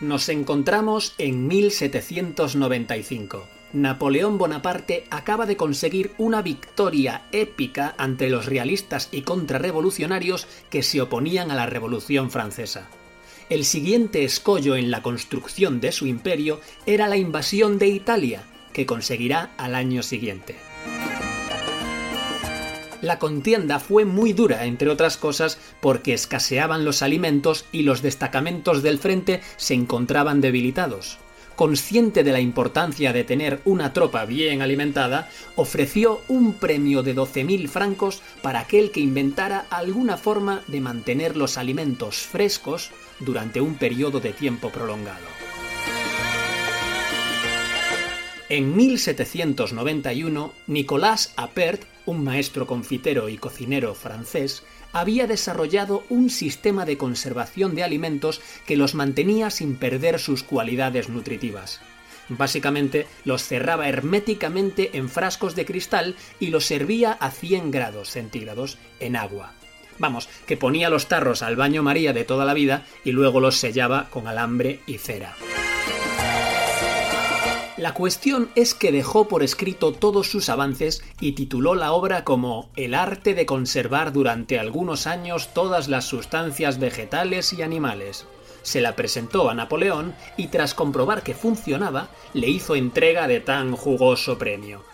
Nos encontramos en 1795. Napoleón Bonaparte acaba de conseguir una victoria épica ante los realistas y contrarrevolucionarios que se oponían a la Revolución Francesa. El siguiente escollo en la construcción de su imperio era la invasión de Italia, que conseguirá al año siguiente. La contienda fue muy dura, entre otras cosas, porque escaseaban los alimentos y los destacamentos del frente se encontraban debilitados. Consciente de la importancia de tener una tropa bien alimentada, ofreció un premio de 12.000 francos para aquel que inventara alguna forma de mantener los alimentos frescos durante un periodo de tiempo prolongado. En 1791, Nicolas Appert un maestro confitero y cocinero francés, había desarrollado un sistema de conservación de alimentos que los mantenía sin perder sus cualidades nutritivas. Básicamente los cerraba herméticamente en frascos de cristal y los servía a 100 grados centígrados en agua. Vamos, que ponía los tarros al baño María de toda la vida y luego los sellaba con alambre y cera. La cuestión es que dejó por escrito todos sus avances y tituló la obra como El arte de conservar durante algunos años todas las sustancias vegetales y animales. Se la presentó a Napoleón y tras comprobar que funcionaba, le hizo entrega de tan jugoso premio.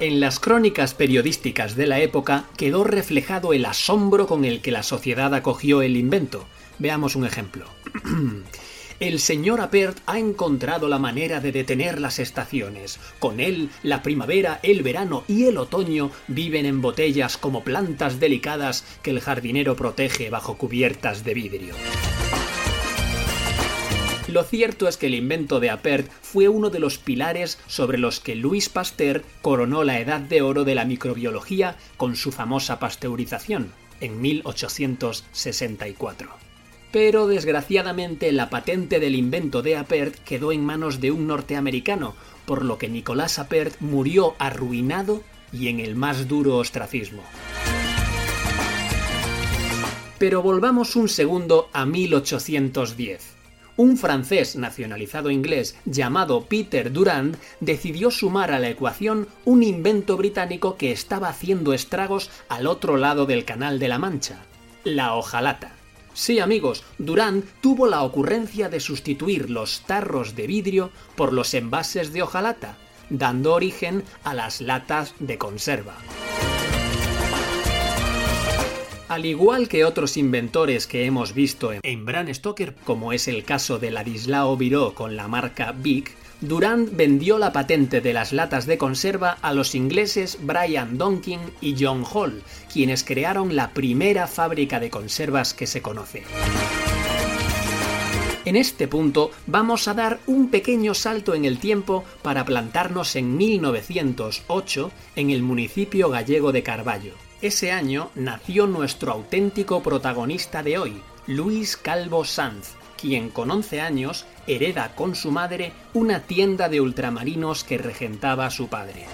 En las crónicas periodísticas de la época quedó reflejado el asombro con el que la sociedad acogió el invento. Veamos un ejemplo. el señor Apert ha encontrado la manera de detener las estaciones. Con él, la primavera, el verano y el otoño viven en botellas como plantas delicadas que el jardinero protege bajo cubiertas de vidrio. Lo cierto es que el invento de Apert fue uno de los pilares sobre los que Louis Pasteur coronó la edad de oro de la microbiología con su famosa pasteurización en 1864 pero desgraciadamente la patente del invento de Apert quedó en manos de un norteamericano, por lo que Nicolás Apert murió arruinado y en el más duro ostracismo. Pero volvamos un segundo a 1810. Un francés nacionalizado inglés llamado Peter Durand decidió sumar a la ecuación un invento británico que estaba haciendo estragos al otro lado del Canal de la Mancha, la hojalata. Sí, amigos, Durán tuvo la ocurrencia de sustituir los tarros de vidrio por los envases de hojalata, dando origen a las latas de conserva. Al igual que otros inventores que hemos visto en Bran Stoker, como es el caso de Ladislao Viró con la marca Bic, Durand vendió la patente de las latas de conserva a los ingleses Brian Donkin y John Hall, quienes crearon la primera fábrica de conservas que se conoce. En este punto vamos a dar un pequeño salto en el tiempo para plantarnos en 1908 en el municipio gallego de Carballo. Ese año nació nuestro auténtico protagonista de hoy, Luis Calvo Sanz, quien con 11 años hereda con su madre una tienda de ultramarinos que regentaba su padre.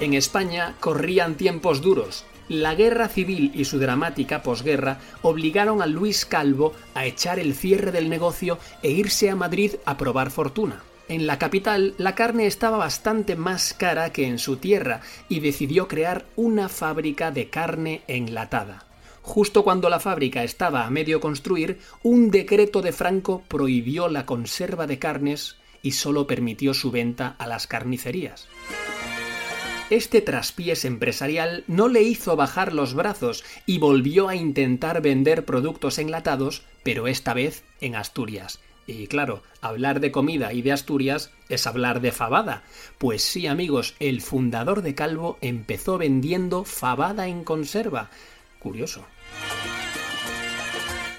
En España corrían tiempos duros. La guerra civil y su dramática posguerra obligaron a Luis Calvo a echar el cierre del negocio e irse a Madrid a probar fortuna. En la capital la carne estaba bastante más cara que en su tierra y decidió crear una fábrica de carne enlatada. Justo cuando la fábrica estaba a medio construir, un decreto de Franco prohibió la conserva de carnes y solo permitió su venta a las carnicerías. Este traspiés empresarial no le hizo bajar los brazos y volvió a intentar vender productos enlatados, pero esta vez en Asturias. Y claro, hablar de comida y de Asturias es hablar de fabada. Pues sí, amigos, el fundador de Calvo empezó vendiendo fabada en conserva. Curioso.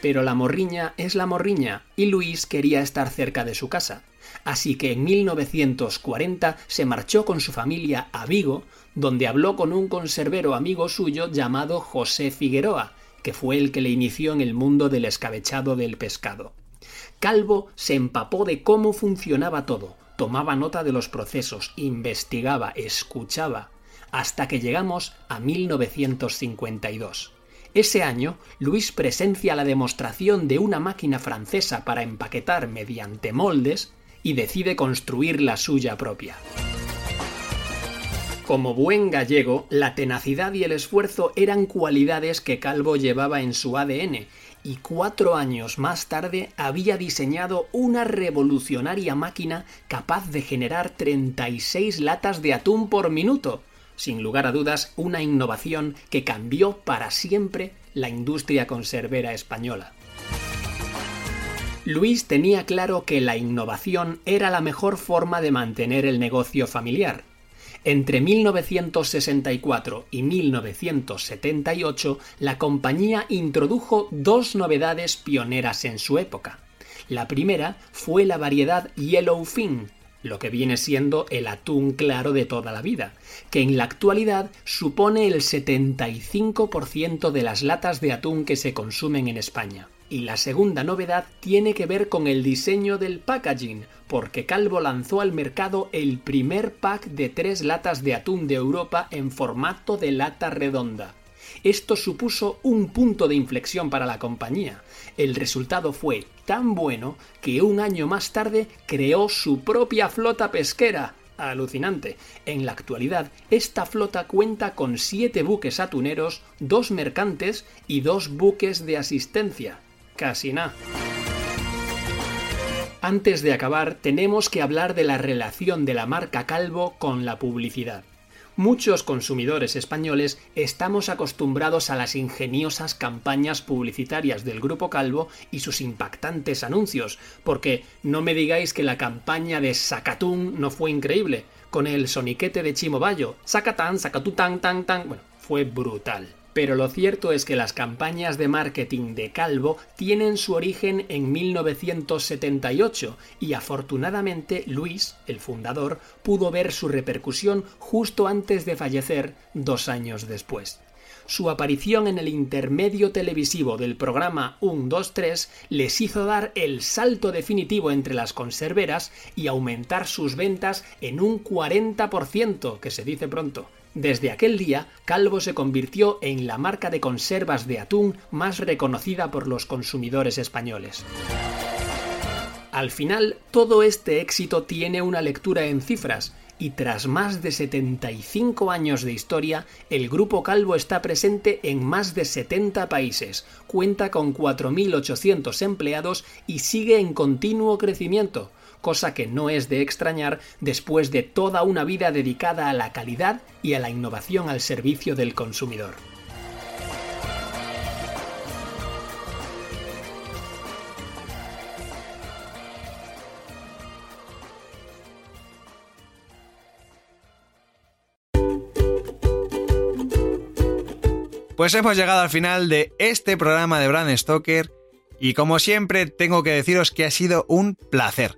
Pero la morriña es la morriña y Luis quería estar cerca de su casa. Así que en 1940 se marchó con su familia a Vigo, donde habló con un conservero amigo suyo llamado José Figueroa, que fue el que le inició en el mundo del escabechado del pescado. Calvo se empapó de cómo funcionaba todo, tomaba nota de los procesos, investigaba, escuchaba, hasta que llegamos a 1952. Ese año, Luis presencia la demostración de una máquina francesa para empaquetar mediante moldes y decide construir la suya propia. Como buen gallego, la tenacidad y el esfuerzo eran cualidades que Calvo llevaba en su ADN, y cuatro años más tarde había diseñado una revolucionaria máquina capaz de generar 36 latas de atún por minuto. Sin lugar a dudas, una innovación que cambió para siempre la industria conservera española. Luis tenía claro que la innovación era la mejor forma de mantener el negocio familiar. Entre 1964 y 1978, la compañía introdujo dos novedades pioneras en su época. La primera fue la variedad Yellowfin, lo que viene siendo el atún claro de toda la vida, que en la actualidad supone el 75% de las latas de atún que se consumen en España. Y la segunda novedad tiene que ver con el diseño del packaging, porque Calvo lanzó al mercado el primer pack de tres latas de atún de Europa en formato de lata redonda. Esto supuso un punto de inflexión para la compañía. El resultado fue tan bueno que un año más tarde creó su propia flota pesquera. Alucinante. En la actualidad, esta flota cuenta con siete buques atuneros, dos mercantes y dos buques de asistencia casi nada. Antes de acabar, tenemos que hablar de la relación de la marca Calvo con la publicidad. Muchos consumidores españoles estamos acostumbrados a las ingeniosas campañas publicitarias del Grupo Calvo y sus impactantes anuncios, porque no me digáis que la campaña de Sacatún no fue increíble, con el soniquete de Chimo Bayo, Sacatán, Sacatután, tan, tan, bueno, fue brutal pero lo cierto es que las campañas de marketing de Calvo tienen su origen en 1978 y afortunadamente Luis, el fundador, pudo ver su repercusión justo antes de fallecer dos años después. Su aparición en el intermedio televisivo del programa 1, 2, 3 les hizo dar el salto definitivo entre las conserveras y aumentar sus ventas en un 40%, que se dice pronto. Desde aquel día, Calvo se convirtió en la marca de conservas de atún más reconocida por los consumidores españoles. Al final, todo este éxito tiene una lectura en cifras, y tras más de 75 años de historia, el Grupo Calvo está presente en más de 70 países, cuenta con 4.800 empleados y sigue en continuo crecimiento, cosa que no es de extrañar después de toda una vida dedicada a la calidad y a la innovación al servicio del consumidor. Pues hemos llegado al final de este programa de Brand Stoker y como siempre tengo que deciros que ha sido un placer.